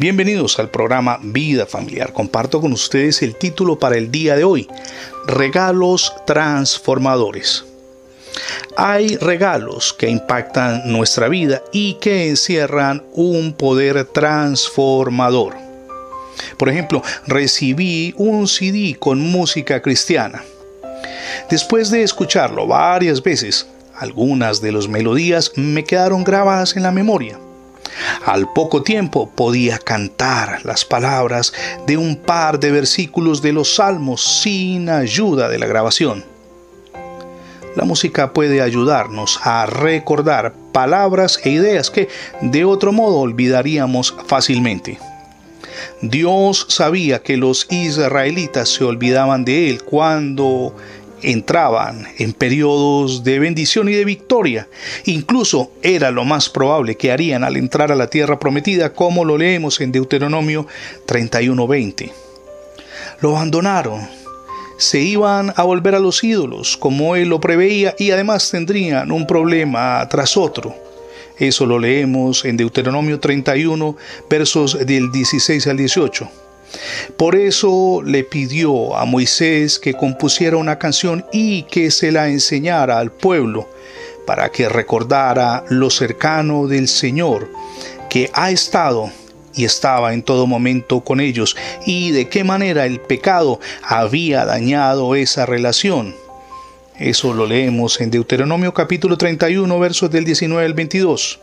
Bienvenidos al programa Vida Familiar. Comparto con ustedes el título para el día de hoy, Regalos Transformadores. Hay regalos que impactan nuestra vida y que encierran un poder transformador. Por ejemplo, recibí un CD con música cristiana. Después de escucharlo varias veces, algunas de las melodías me quedaron grabadas en la memoria. Al poco tiempo podía cantar las palabras de un par de versículos de los salmos sin ayuda de la grabación. La música puede ayudarnos a recordar palabras e ideas que de otro modo olvidaríamos fácilmente. Dios sabía que los israelitas se olvidaban de Él cuando entraban en periodos de bendición y de victoria. Incluso era lo más probable que harían al entrar a la tierra prometida, como lo leemos en Deuteronomio 31:20. Lo abandonaron, se iban a volver a los ídolos, como él lo preveía, y además tendrían un problema tras otro. Eso lo leemos en Deuteronomio 31, versos del 16 al 18. Por eso le pidió a Moisés que compusiera una canción y que se la enseñara al pueblo, para que recordara lo cercano del Señor, que ha estado y estaba en todo momento con ellos, y de qué manera el pecado había dañado esa relación. Eso lo leemos en Deuteronomio capítulo 31, versos del 19 al 22.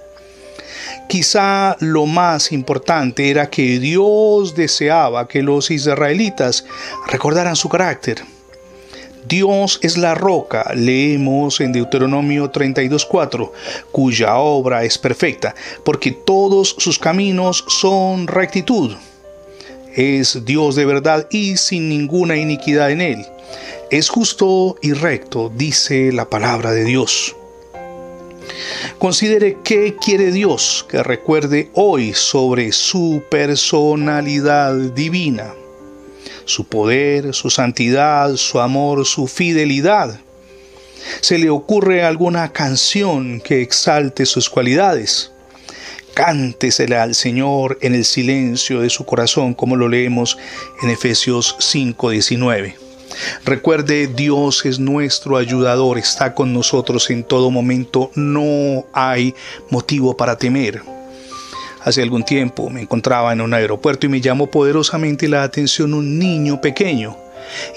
Quizá lo más importante era que Dios deseaba que los israelitas recordaran su carácter. Dios es la roca, leemos en Deuteronomio 32.4, cuya obra es perfecta, porque todos sus caminos son rectitud. Es Dios de verdad y sin ninguna iniquidad en él. Es justo y recto, dice la palabra de Dios. Considere qué quiere Dios que recuerde hoy sobre su personalidad divina, su poder, su santidad, su amor, su fidelidad. ¿Se le ocurre alguna canción que exalte sus cualidades? Cántesela al Señor en el silencio de su corazón, como lo leemos en Efesios 5:19. Recuerde, Dios es nuestro ayudador, está con nosotros en todo momento, no hay motivo para temer. Hace algún tiempo me encontraba en un aeropuerto y me llamó poderosamente la atención un niño pequeño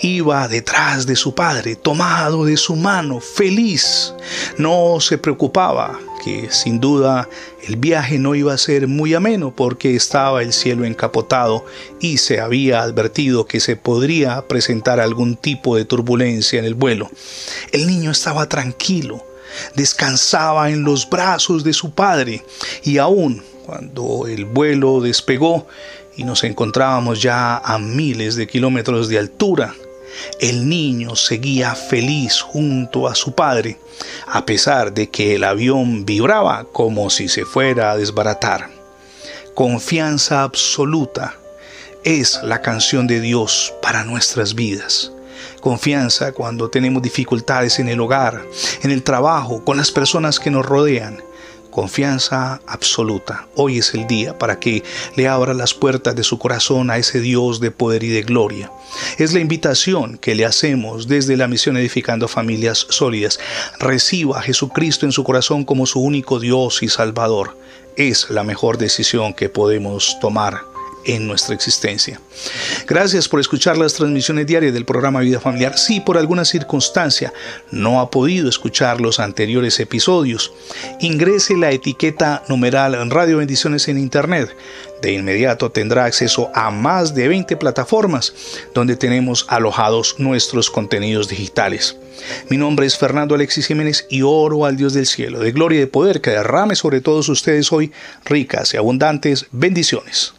Iba detrás de su padre, tomado de su mano, feliz. No se preocupaba, que sin duda el viaje no iba a ser muy ameno porque estaba el cielo encapotado y se había advertido que se podría presentar algún tipo de turbulencia en el vuelo. El niño estaba tranquilo, descansaba en los brazos de su padre y aún cuando el vuelo despegó, y nos encontrábamos ya a miles de kilómetros de altura. El niño seguía feliz junto a su padre, a pesar de que el avión vibraba como si se fuera a desbaratar. Confianza absoluta es la canción de Dios para nuestras vidas. Confianza cuando tenemos dificultades en el hogar, en el trabajo, con las personas que nos rodean confianza absoluta. Hoy es el día para que le abra las puertas de su corazón a ese Dios de poder y de gloria. Es la invitación que le hacemos desde la misión Edificando Familias Sólidas. Reciba a Jesucristo en su corazón como su único Dios y Salvador. Es la mejor decisión que podemos tomar en nuestra existencia. Gracias por escuchar las transmisiones diarias del programa Vida Familiar. Si por alguna circunstancia no ha podido escuchar los anteriores episodios, ingrese la etiqueta numeral Radio Bendiciones en Internet. De inmediato tendrá acceso a más de 20 plataformas donde tenemos alojados nuestros contenidos digitales. Mi nombre es Fernando Alexis Jiménez y oro al Dios del cielo, de gloria y de poder, que derrame sobre todos ustedes hoy ricas y abundantes bendiciones.